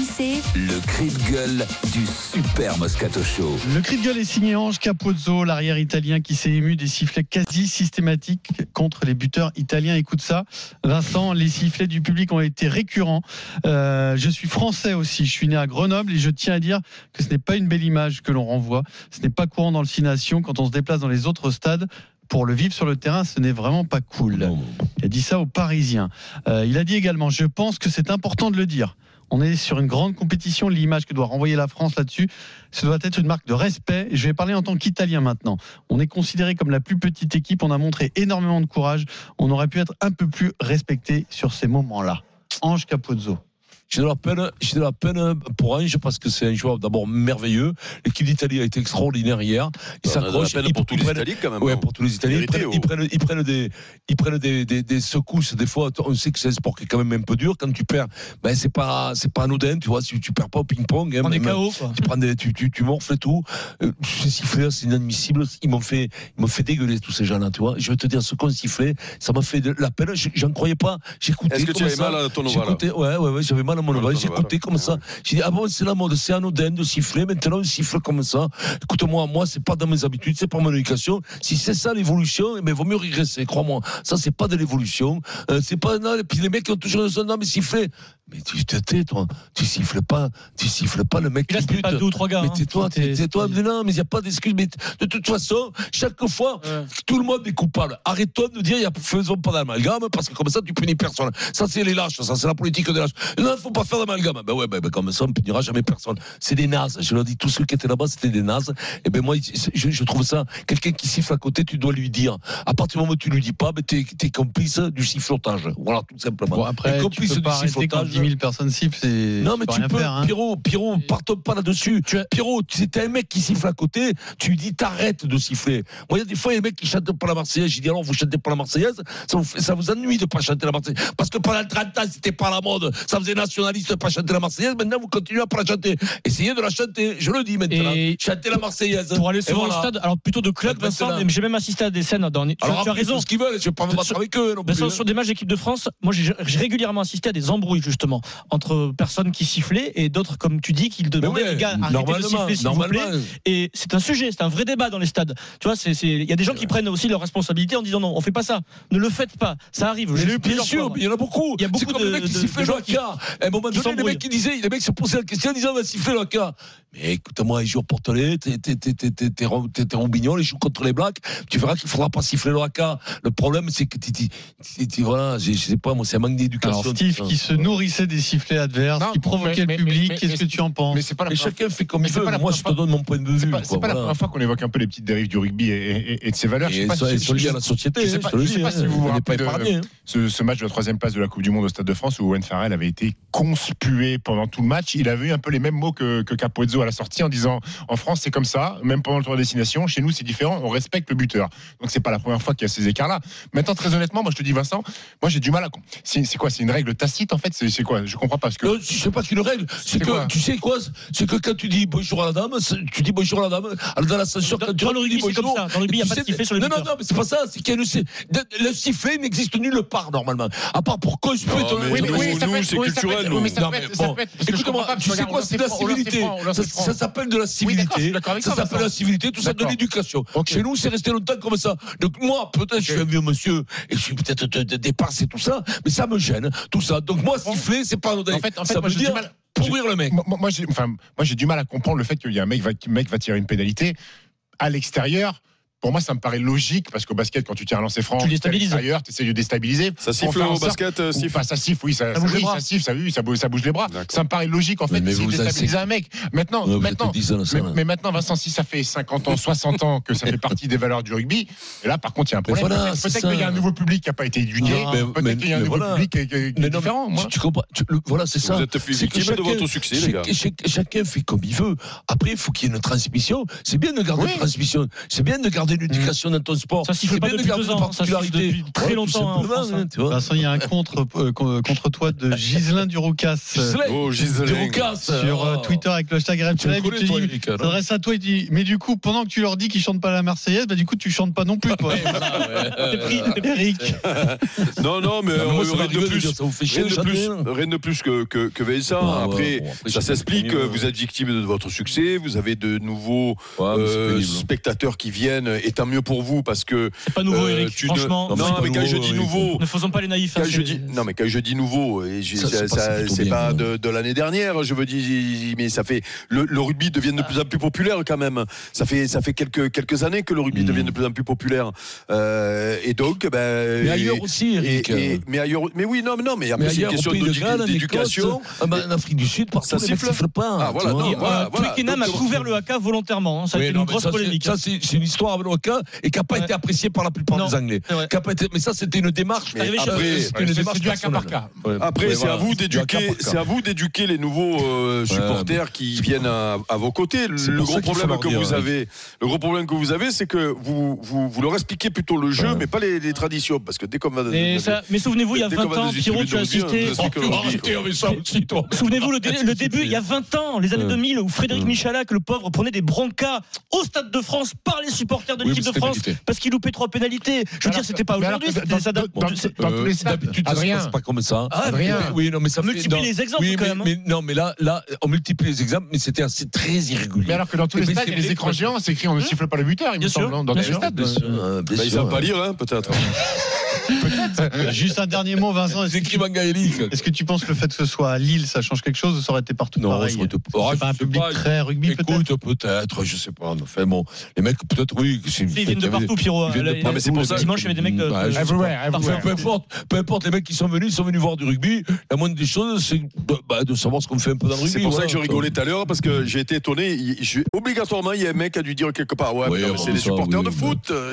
RMC le cri de gueule du super Moscato Show. Le cri de gueule est signé Ange Capozzo, l'arrière italien qui s'est ému des sifflets quasi systématiques contre les buteurs italiens. Écoute ça, Vincent, les sifflets du public ont été récurrents. Euh, je suis français aussi, je suis né à Grenoble et je tiens à dire que ce n'est pas une belle image que l'on renvoie. Ce n'est pas courant dans le Six Nations quand on se déplace dans les autres stades. Pour le vivre sur le terrain, ce n'est vraiment pas cool. Il a dit ça aux Parisiens. Euh, il a dit également, je pense que c'est important de le dire. On est sur une grande compétition. L'image que doit renvoyer la France là-dessus, ce doit être une marque de respect. Je vais parler en tant qu'Italien maintenant. On est considéré comme la plus petite équipe. On a montré énormément de courage. On aurait pu être un peu plus respecté sur ces moments-là. Ange Capozzo. J'ai de la peine, j'ai de la peine pour Ange parce que c'est un joueur d'abord merveilleux. L'équipe d'Italie a été extraordinaire hier. La s'accrochent. peine ils- pour tous les prennent- Italiens quand même. Ouais, hein. pour tous les Italiens. Ils prennent, ils prennent, ils prennent des, ils prennent des, des, des secousses. Des fois, on sait que c'est un sport qui est quand même un peu dur. Quand tu perds, ben, c'est pas, c'est pas anodin, tu vois. Si tu perds pas au ping-pong, hein, même- KO, tu prends des, tu, tu, tu morfles et tout. Euh, ces sifflets, c'est inadmissible. Ils m'ont fait, ils m'ont fait dégueuler tous ces gens-là, tu vois. Je vais te dire, ce qu'on sifflait, ça m'a fait de la peine. Je- J'en croyais pas. J'écoutais. Est-ce que tu avais ça. mal à ton ouais, ouais, ouais, j'avais mal à mon Mal à oval. ton J'écoutais comme ça. J'ai dit, ah bon, c'est la mode, c'est anodin de siffler. Maintenant, on siffle comme ça. Écoute-moi, moi, c'est pas dans mes habitudes, c'est pas mon éducation. Si c'est ça l'évolution, eh ben, vaut mieux régresser, crois-moi. Ça, c'est pas de l'évolution. Euh, c'est pas, non, et puis les mecs ont toujours dit, non, mais siffler. Mais tu te tais, toi. Tu siffles pas, tu siffles pas le mec là, qui bute. pas deux ou trois gars. Mais hein. tais-toi, tais-toi. Mais non, mais il n'y a pas d'excuse. Mais de toute façon, chaque fois, Ouais. tout le monde est coupable. Arrêtons de dire, y a, faisons pas d'amalgame, parce que comme ça, tu punis personne. Ça, c'est les lâches, ça, c'est la politique des lâches. Non, il faut pas faire d'amalgame. Ben ouais, ben, ben, comme ça, on punira jamais personne. C'est des nazes. Je leur dis, tous ceux qui étaient là-bas, c'était des nazes. Et ben, moi, je, je trouve ça, quelqu'un qui siffle à côté, tu dois lui dire. À partir du moment où tu lui dis pas, ben, t'es, t'es complice du sifflotage. Voilà, tout simplement. Bon, après, tu complice peux du pas sifflotage. 10 000 personnes sifflent. c'est- Non, mais tu rien peux, faire. hein. Pierrot, Pierrot, partons pas là-dessus. Pierrot, tu t'es un mec qui siffle à côté, tu lui dis t'arrêtes de siffler. Moi, il y a des fois, il y a des mecs qui chantent pas la Marseillaise. J'ai dit alors, vous chantez pas la Marseillaise, ça vous, fait- ça vous ennuie de pas chanter la Marseillaise. Parce que pendant 30 ans, c'était pas la mode. Ça faisait nationaliste de pas chanter la Marseillaise. Maintenant, vous continuez à pas la chanter. Essayez de la chanter. Je le dis maintenant. Et- Chantez la Marseillaise. Pour aller voilà. au stade, alors plutôt de club, Vincent, j'ai même assisté à des scènes dans. Tu, Alors, tu as raison. ce qu'ils veulent, je vais pas me battre Sur- avec eux non plus. Vincent, sur des matchs d'équipe de France, moi j'ai j'ai régulièrement assisté à des embrouilles justement entre personnes qui sifflaient et d'autres, comme tu dis, qui demandaient ouais, les gars arrêtez de siffler s'il vous plaît. Et c'est un sujet, c'est un vrai débat dans les stades. Tu vois, c'est- il y a des gens qui prennent aussi leurs responsabilités en disant non, on fait pas ça, ne le faites pas, ça arrive. Je bien sûr, fois. il y en a beaucoup. Il y a beaucoup de- mecs qui sifflaient le. À un moment donné, les mecs qui disaient, les mecs se posaient la question en disant, on va siffler le haka. Mais écoute-moi, ils jouent au Portelet, t'es, t'es, t'es, t'es, t'es, t'es, Ro- t'es- t'es Roubignon, ils jouent contre les Blacks. Tu verras qu'il faudra pas siffler le. Le problème, c'est que voilà, je, sais pas, moi, c'est un manque d'éducation. Steve qui se nourrissait des sifflets adverses, Non, qui provoquait mais- le public, mais- qu'est-ce mais- que tu en penses Mais c'est pas la chacun fait comme il veut. pas Moi, je te donne mon point de vue. C'est pas, quoi, c'est pas la première fois qu'on évoque un peu les petites dérives du rugby et, et- et de ses valeurs. Elles sont liées à la société. je sais hein, pas- je sais pas hein. si vous vous épargné. hein. ce, match de la troisième place de la Coupe du Monde au Stade de France où Owen Farrell avait été conspué pendant tout le match. Il avait eu un peu les mêmes mots que, que Capozzo à la sortie en disant en France c'est comme ça, même pendant le tour de destination. Chez nous c'est différent, on respecte le buteur. Donc c'est pas la première fois qu'il y a ces écarts-là. Maintenant très honnêtement, moi je te dis Vincent, moi j'ai du mal à. C'est c'est quoi? C'est une règle tacite en fait C'est c'est quoi? Je comprends pas parce que. Non, je sais pas qu'une règle. C'est que, tu sais quoi? C'est que quand tu dis bonjour à la dame, tu dis bonjour à la dame. Alors, dans l'ascenseur, Dans- quand tu le dis comme bonjour. ça. Dans le rugby, il y a pas de sifflet sur les Non, non, non, mais c'est pas ça. C'est qu'il y a le, le sifflet n'existe nulle part, normalement. À part pour conspuer ton. mais Oui, mais nous, oui, ça nous, peut être- c'est culturel, mais ça peut être- tu sais quoi, on c'est de la civilité. Ça, s'appelle de la civilité. Ça s'appelle la civilité, tout ça de l'éducation. Chez nous, c'est resté longtemps comme ça. Donc moi, peut-être, je suis un vieux monsieur et je suis peut-être dépassé tout ça, mais ça me gêne, tout ça. Donc moi, c'est pas anodin. En fait, en fait, ça moi, veut j'ai du dire mal- pourrir le mec. Moi, moi, j'ai enfin, moi, j'ai du mal à comprendre le fait qu'il y a un mec, va, mec va tirer une pénalité à l'extérieur. Pour moi, ça me paraît logique parce qu'au basket, quand tu tires un lancer franc, Tu déstabilises. ailleurs, tu essaies de déstabiliser. Ça siffle au basket, euh, ou- siffle. enfin, ça siffle, oui, ça, Ça bouge les oui, bras. ça siffle, ça, oui, ça bouge, ça bouge les bras. Ça me paraît logique en fait. Mais- de vous déstabiliser un mec. Maintenant, Ouais, maintenant, 10 ans, ça, mais, maintenant, Vincent, si ça fait 50 ans, 60 ans que ça fait partie des valeurs du rugby, et là, par contre, il y a un problème. voilà, Peut-être- qu'il y a un nouveau public qui n'a pas été éduqué. Peut-être qu'il y a un nouveau voilà. public qui est, qui différent. tu, Moi. tu comprends tu- le- Voilà, c'est ça. Vous êtes C'est que victime de votre succès, les gars. chacun fait comme il veut. Après, il faut qu'il y ait une transmission. C'est bien de garder une transmission. C'est bien de garder l'éducation dans ton sport. Ça siffle C'est pas bien de depuis garder deux une ans, hein. Ça depuis très longtemps, hein, hein. hein, tu vois. Vincent, il y a un contre, euh, con- contre toi de Giselin Duroucas euh, Giselin, Oh. Duroucas, sur euh, oh. Twitter avec le hashtag RMC Live. s'adresse à toi, il dit Mais du coup, pendant que tu leur dis qu'ils chantent pas la Marseillaise, bah du coup, tu chantes pas non plus, toi. T'es pris. Eric. Non, non, mais euh, rien de de plus. chier Rien de de plus, de que, que, que Vincent. Après, bon, après, ça s'explique. Vous êtes victime de votre succès. Vous avez de nouveaux euh, pénible. spectateurs qui viennent. Et tant mieux pour vous parce que. C'est pas nouveau, euh, Eric. tu ne- Franchement, Non, mais quand je nouveau, dis Eric. nouveau. ne faisons pas les naïfs. hein, Quand je c'est- dis, non, mais quand je dis nouveau, Ça, ça- c'est pas- ça- de, de l'année dernière, je veux dire, mais ça fait le, le rugby devient de plus en plus populaire quand même. Ça fait ça fait quelques quelques années que le rugby Mm. devient de plus en plus populaire. Euh, et donc, ben, Mais ailleurs et- aussi, Eric. et- mais ailleurs, mais oui, non, mais non, mais après Mais c'est une question d'éducation. En Afrique du Sud, partout, Ça siffle pas. Ah, voilà, euh. Twickenham a couvert le haka volontairement. hein. Ça a été une grosse ça, polémique. Ça, c'est c'est une histoire et qui n'a pas Ouais. été appréciée par la plupart Non. des Anglais. Été- Mais ça, c'était une démarche. Mais après- c'était une Ouais, c'est- démarche c'est du cas par personnelle. cas. Ouais. Après, Ouais, c'est voilà. à vous d'éduquer, c'est à vous d'éduquer les nouveaux euh, supporters qui viennent à, à vos côtés. Le, gros problème que dire, vous avez, le gros problème que vous avez, c'est que vous, vous, vous leur expliquez plutôt le jeu, mais pas les, les traditions, parce que dès qu'on va, Mais, souvenez-vous, il y a dès 20 qu'on va ans, Pierrot, tu as assisté. Souvenez-vous le, dé- le début, il y a 20 ans, les années Ouais. 2000, où Frédéric. Michalak, le pauvre, prenait des broncas au Stade de France par les supporters de l'équipe de France parce qu'il loupait trois pénalités. Je veux dire, c'était pas aujourd'hui, D'habitude, ça se passe pas comme ça. Ah, Adrien. Oui, non, mais ça Multiplie non. les exemples, quand même, hein. non, mais là, là, on multiplie les exemples, mais c'était assez très irrégulier. Mais alors que dans tous les stades, c'est il y a les vrai, écrans géants, c'est écrit on ne siffle pas le buteur, il me Bien sûr, semble, hein, dans tous les stades. Bah, ils savent pas lire, hein, peut-être. Juste un dernier mot, Vincent. C'est Mangaélique. est-ce que tu penses que le fait que ce soit à Lille, ça change quelque chose ou ça aurait été partout Non, pareil ça aurait été- C'est Ah, pas un public pas. très rugby peut-être Écoute, peut-être, je sais pas. Enfin bon, les mecs, peut-être, oui. c'est- Ils viennent de partout, Pierrot. ils viennent de Là, partout, mais c'est pour ça- Dimanche, il y avait des mecs de. Bah, je sais Everywhere, peu importe, peu importe les mecs qui sont venus, ils sont venus voir du rugby. La moindre des choses, c'est de, bah, de savoir ce qu'on fait un peu dans le rugby. C'est pour ça que je rigolais tout à l'heure, parce que j'ai été étonné. Obligatoirement, il y a un mec qui a dû dire quelque part Ouais, non, c'est les supporters de foot. euh,